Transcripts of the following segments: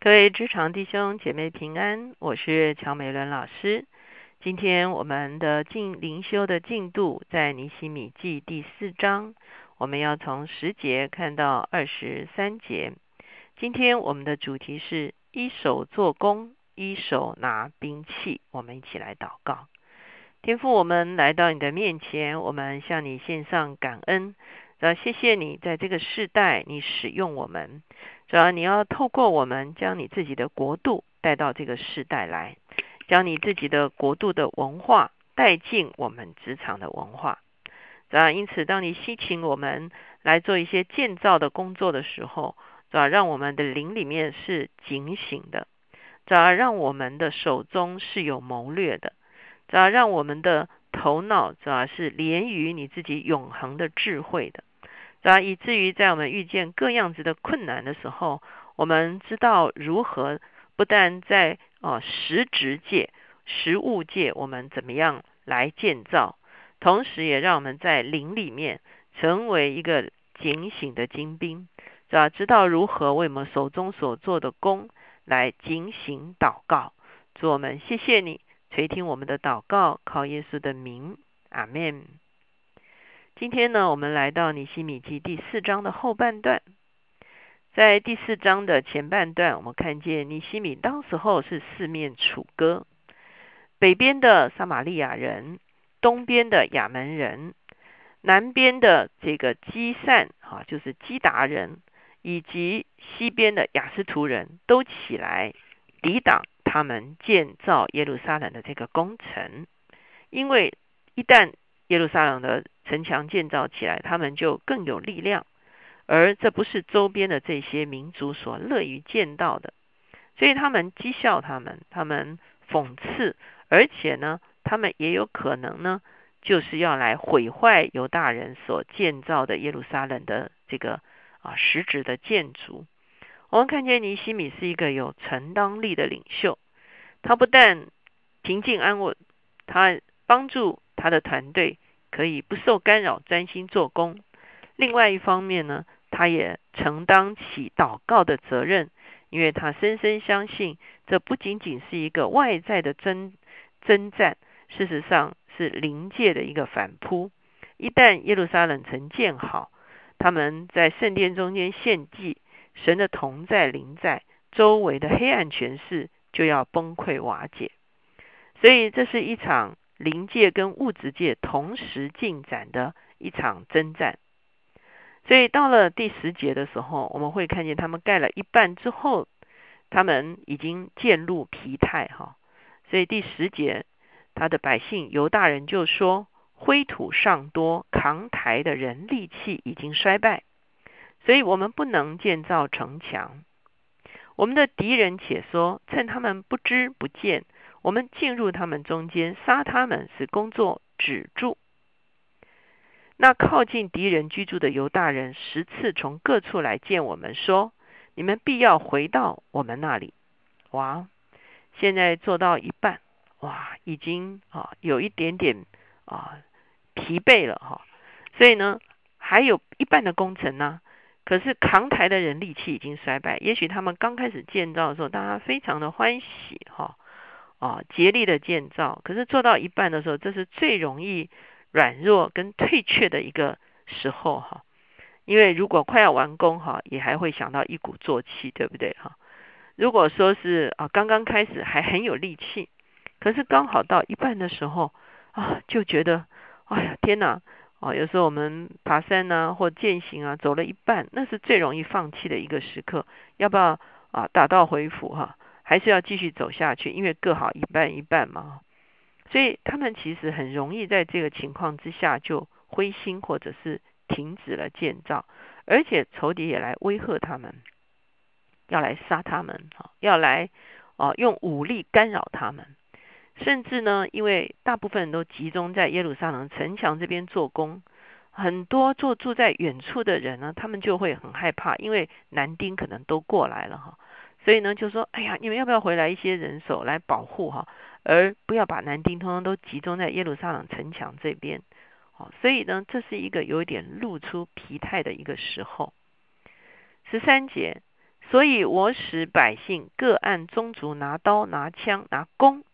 各位职场弟兄姐妹平安，我是乔美伦老师。今天我们的进灵修的进度在尼西米记第四章，我们要从十节看到二十三节。今天我们的主题是一手做工，一手拿兵器。我们一起来祷告。天父，我们来到你的面前，我们向你献上感恩。主要谢谢你在这个世代，你使用我们。主要你要透过我们，将你自己的国度带到这个世代来，将你自己的国度的文化带进我们职场的文化。主要因此，当你吸请我们来做一些建造的工作的时候，主要让我们的灵里面是警醒的，主要让我们的手中是有谋略的，主要让我们的头脑主要是连于你自己永恒的智慧的。啊，以至于在我们遇见各样子的困难的时候，我们知道如何不但在哦实质界、实物界，我们怎么样来建造，同时也让我们在灵里面成为一个警醒的精兵，是吧？知道如何为我们手中所做的工来警醒祷告。主我们谢谢你垂听我们的祷告，靠耶稣的名，阿门。今天呢，我们来到尼西米记第四章的后半段。在第四章的前半段，我们看见尼西米当时候是四面楚歌，北边的撒玛利亚人，东边的亚门人，南边的这个基善啊，就是基达人，以及西边的雅斯图人都起来抵挡他们建造耶路撒冷的这个工程，因为一旦耶路撒冷的城墙建造起来，他们就更有力量，而这不是周边的这些民族所乐于见到的，所以他们讥笑他们，他们讽刺，而且呢，他们也有可能呢，就是要来毁坏犹大人所建造的耶路撒冷的这个啊实质的建筑。我们看见尼西米是一个有承担力的领袖，他不但平静安稳，他帮助他的团队。可以不受干扰，专心做工。另外一方面呢，他也承担起祷告的责任，因为他深深相信，这不仅仅是一个外在的征征战，事实上是灵界的一个反扑。一旦耶路撒冷城建好，他们在圣殿中间献祭，神的同在临在，周围的黑暗权势就要崩溃瓦解。所以这是一场。灵界跟物质界同时进展的一场征战，所以到了第十节的时候，我们会看见他们盖了一半之后，他们已经渐入疲态哈。所以第十节，他的百姓犹大人就说：灰土尚多，扛抬的人力气已经衰败，所以我们不能建造城墙。我们的敌人且说，趁他们不知不见。我们进入他们中间，杀他们，使工作止住。那靠近敌人居住的犹大人十次从各处来见我们，说：“你们必要回到我们那里。”哇！现在做到一半，哇，已经啊有一点点啊疲惫了哈。所以呢，还有一半的工程呢，可是扛台的人力气已经衰败。也许他们刚开始建造的时候，大家非常的欢喜哈。啊，竭力的建造，可是做到一半的时候，这是最容易软弱跟退却的一个时候哈。因为如果快要完工哈，也还会想到一鼓作气，对不对哈？如果说是啊，刚刚开始还很有力气，可是刚好到一半的时候啊，就觉得哎呀天哪！啊，有时候我们爬山啊或践行啊，走了一半，那是最容易放弃的一个时刻，要不要啊打道回府哈？还是要继续走下去，因为各好一半一半嘛，所以他们其实很容易在这个情况之下就灰心，或者是停止了建造，而且仇敌也来威吓他们，要来杀他们，要来哦用武力干扰他们，甚至呢，因为大部分人都集中在耶路撒冷城墙这边做工，很多做住在远处的人呢，他们就会很害怕，因为男丁可能都过来了，哈。所以呢，就说，哎呀，你们要不要回来一些人手来保护哈，而不要把男丁通通都集中在耶路撒冷城墙这边。哦，所以呢，这是一个有点露出疲态的一个时候。十三节，所以我使百姓各按宗族拿刀、拿枪、拿弓，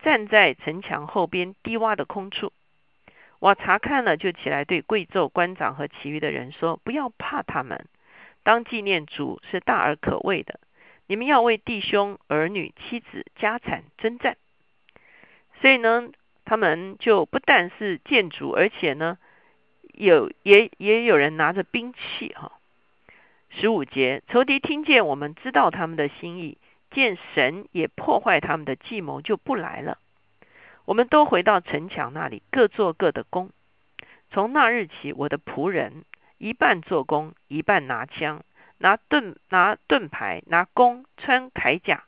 站在城墙后边低洼的空处。我查看了，就起来对贵胄官长和其余的人说：“不要怕他们，当纪念主是大而可畏的。你们要为弟兄、儿女、妻子、家产征战。”所以呢，他们就不但是建主，而且呢，有也也有人拿着兵器哈。十五节，仇敌听见我们知道他们的心意，见神也破坏他们的计谋，就不来了。我们都回到城墙那里，各做各的工。从那日起，我的仆人一半做工，一半拿枪、拿盾、拿盾牌、拿弓、穿铠甲。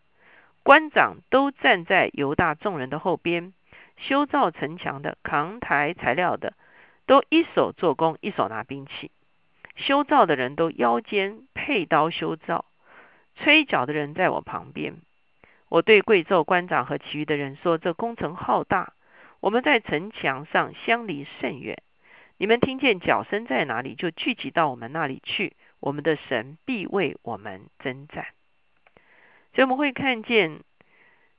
官长都站在犹大众人的后边，修造城墙的、扛抬材料的，都一手做工，一手拿兵器。修造的人都腰间佩刀修造，吹角的人在我旁边。我对贵胄官长和其余的人说：“这工程浩大，我们在城墙上相离甚远。你们听见脚声在哪里，就聚集到我们那里去。我们的神必为我们征战。”所以我们会看见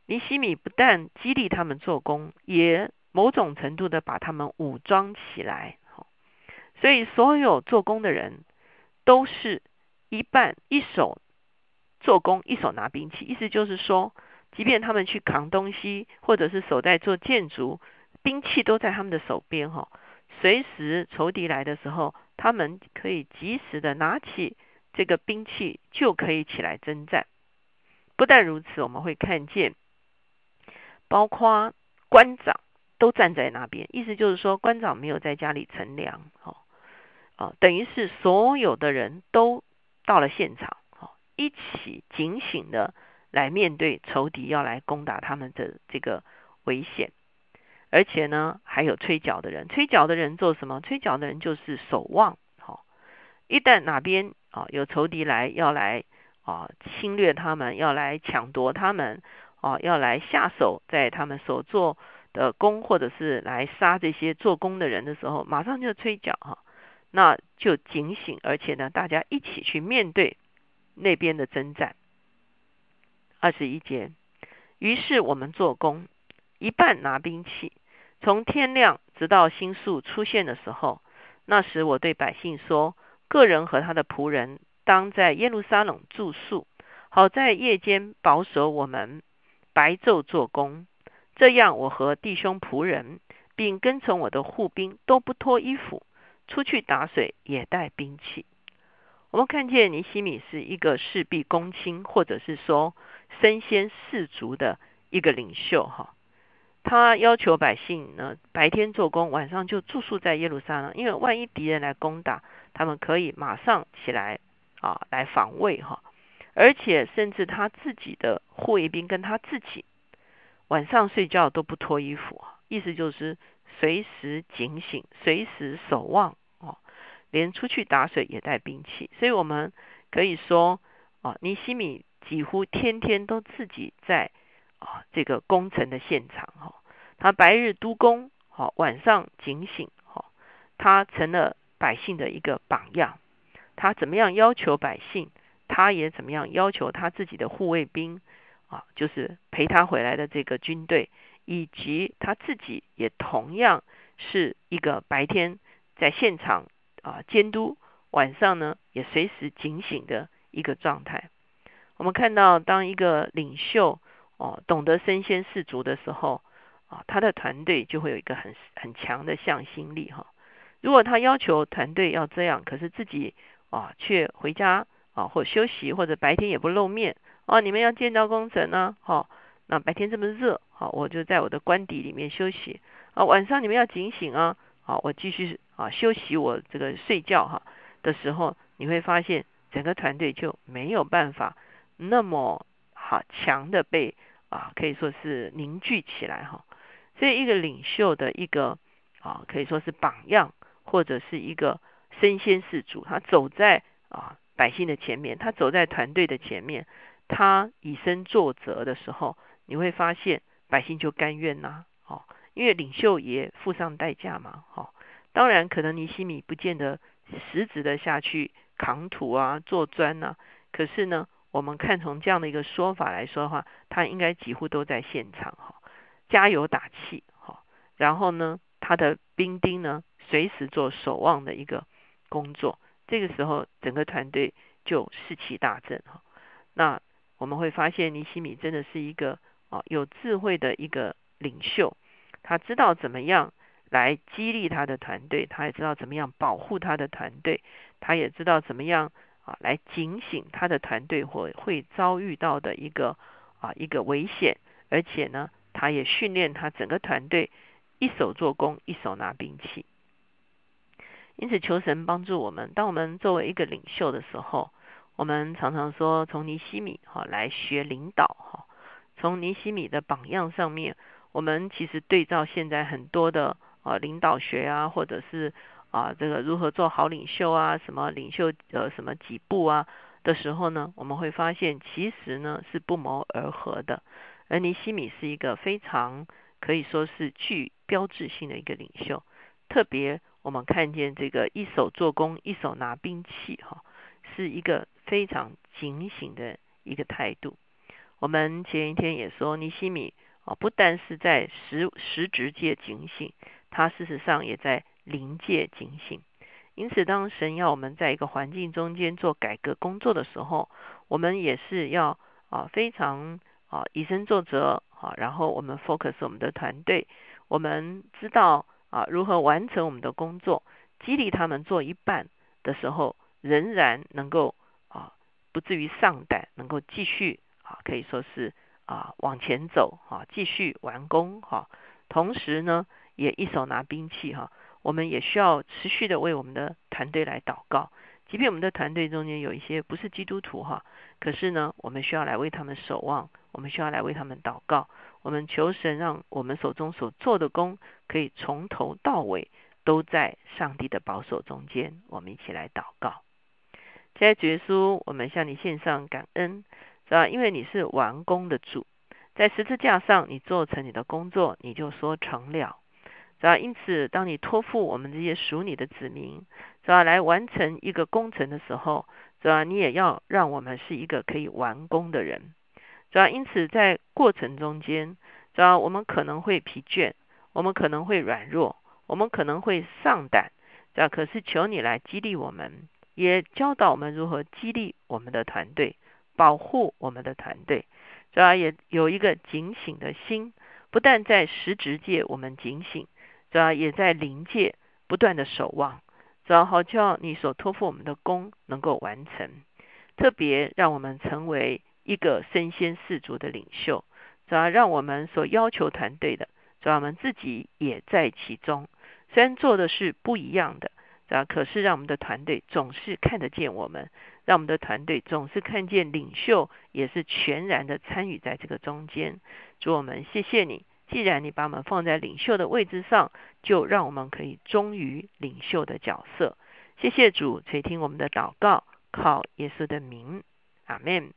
尼西米不但激励他们做工，也某种程度的把他们武装起来。所以所有做工的人都是一半一手。做工一手拿兵器，意思就是说，即便他们去扛东西，或者是守在做建筑，兵器都在他们的手边哈。随时仇敌来的时候，他们可以及时的拿起这个兵器，就可以起来征战。不但如此，我们会看见，包括官长都站在那边，意思就是说，官长没有在家里乘凉，哦，哦，等于是所有的人都到了现场。一起警醒的来面对仇敌要来攻打他们的这个危险，而且呢，还有吹角的人。吹角的人做什么？吹角的人就是守望。好，一旦哪边啊有仇敌来要来啊侵略他们，要来抢夺他们啊，要来下手在他们所做的工，或者是来杀这些做工的人的时候，马上就吹角哈，那就警醒，而且呢，大家一起去面对。那边的征战，二十一节。于是我们做工，一半拿兵器，从天亮直到星宿出现的时候。那时我对百姓说：个人和他的仆人当在耶路撒冷住宿，好在夜间保守我们，白昼做工。这样，我和弟兄仆人，并跟从我的护兵都不脱衣服，出去打水也带兵器。我们看见尼西米是一个事必躬亲，或者是说身先士卒的一个领袖哈。他要求百姓呢白天做工，晚上就住宿在耶路撒冷，因为万一敌人来攻打，他们可以马上起来啊来防卫哈。而且甚至他自己的护卫兵跟他自己晚上睡觉都不脱衣服，意思就是随时警醒，随时守望哦。连出去打水也带兵器，所以我们可以说，啊，尼西米几乎天天都自己在啊这个工程的现场哈。他白日督工，好晚上警醒，他成了百姓的一个榜样。他怎么样要求百姓，他也怎么样要求他自己的护卫兵啊，就是陪他回来的这个军队，以及他自己也同样是一个白天在现场。啊，监督晚上呢也随时警醒的一个状态。我们看到，当一个领袖哦懂得身先士卒的时候啊，他的团队就会有一个很很强的向心力哈。如果他要求团队要这样，可是自己啊却回家啊或休息，或者白天也不露面哦，你们要建造工程呢，好，那白天这么热，好，我就在我的官邸里面休息啊，晚上你们要警醒啊。好，我继续啊休息，我这个睡觉哈的时候，你会发现整个团队就没有办法那么好强的被啊可以说是凝聚起来哈。所以一个领袖的一个啊可以说是榜样，或者是一个身先士卒，他走在啊百姓的前面，他走在团队的前面，他以身作则的时候，你会发现百姓就甘愿呐，哦。因为领袖也付上代价嘛，哈，当然可能尼西米不见得实质的下去扛土啊、做砖呐，可是呢，我们看从这样的一个说法来说的话，他应该几乎都在现场哈，加油打气哈。然后呢，他的兵丁呢，随时做守望的一个工作。这个时候，整个团队就士气大振哈。那我们会发现，尼西米真的是一个啊有智慧的一个领袖，他知道怎么样来激励他的团队，他也知道怎么样保护他的团队，他也知道怎么样啊来警醒他的团队或会遭遇到的一个啊一个危险，而且呢，他也训练他整个团队一手做工，一手拿兵器。因此，求神帮助我们。当我们作为一个领袖的时候，我们常常说从尼西米哈来学领导哈。从尼西米的榜样上面，我们其实对照现在很多的啊领导学啊，或者是啊这个如何做好领袖啊，什么领袖呃什么几步啊的时候呢，我们会发现其实呢是不谋而合的。而尼西米是一个非常可以说是具标志性的一个领袖，特别。我们看见这个一手做工，一手拿兵器，哈，是一个非常警醒的一个态度。我们前一天也说，尼西米啊，不但是在实实职界警醒，他事实上也在临界警醒。因此，当神要我们在一个环境中间做改革工作的时候，我们也是要啊非常啊以身作则啊，然后我们 focus 我们的团队，我们知道。啊，如何完成我们的工作？激励他们做一半的时候，仍然能够啊，不至于上胆，能够继续啊，可以说是啊往前走啊，继续完工哈。同时呢，也一手拿兵器哈。我们也需要持续的为我们的团队来祷告，即便我们的团队中间有一些不是基督徒哈，可是呢，我们需要来为他们守望，我们需要来为他们祷告。我们求神让我们手中所做的工，可以从头到尾都在上帝的保守中间。我们一起来祷告。在主耶稣，我们向你献上感恩，是吧？因为你是完工的主，在十字架上你做成你的工作，你就说成了，是吧？因此，当你托付我们这些属你的子民，是吧？来完成一个工程的时候，是吧？你也要让我们是一个可以完工的人。主要因此，在过程中间，主要我们可能会疲倦，我们可能会软弱，我们可能会丧胆。主要可是求你来激励我们，也教导我们如何激励我们的团队，保护我们的团队。主要也有一个警醒的心，不但在实职界我们警醒，主要也在灵界不断的守望。主要好叫你所托付我们的功能够完成，特别让我们成为。一个身先士卒的领袖，主要让我们所要求团队的，主要我们自己也在其中。虽然做的是不一样的，主要可是让我们的团队总是看得见我们，让我们的团队总是看见领袖也是全然的参与在这个中间。主我们谢谢你，既然你把我们放在领袖的位置上，就让我们可以忠于领袖的角色。谢谢主垂听我们的祷告，靠耶稣的名，阿门。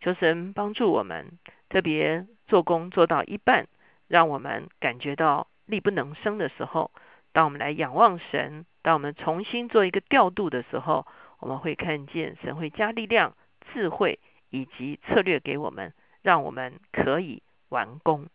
求神帮助我们，特别做工做到一半，让我们感觉到力不能生的时候，当我们来仰望神，当我们重新做一个调度的时候，我们会看见神会加力量、智慧以及策略给我们，让我们可以完工。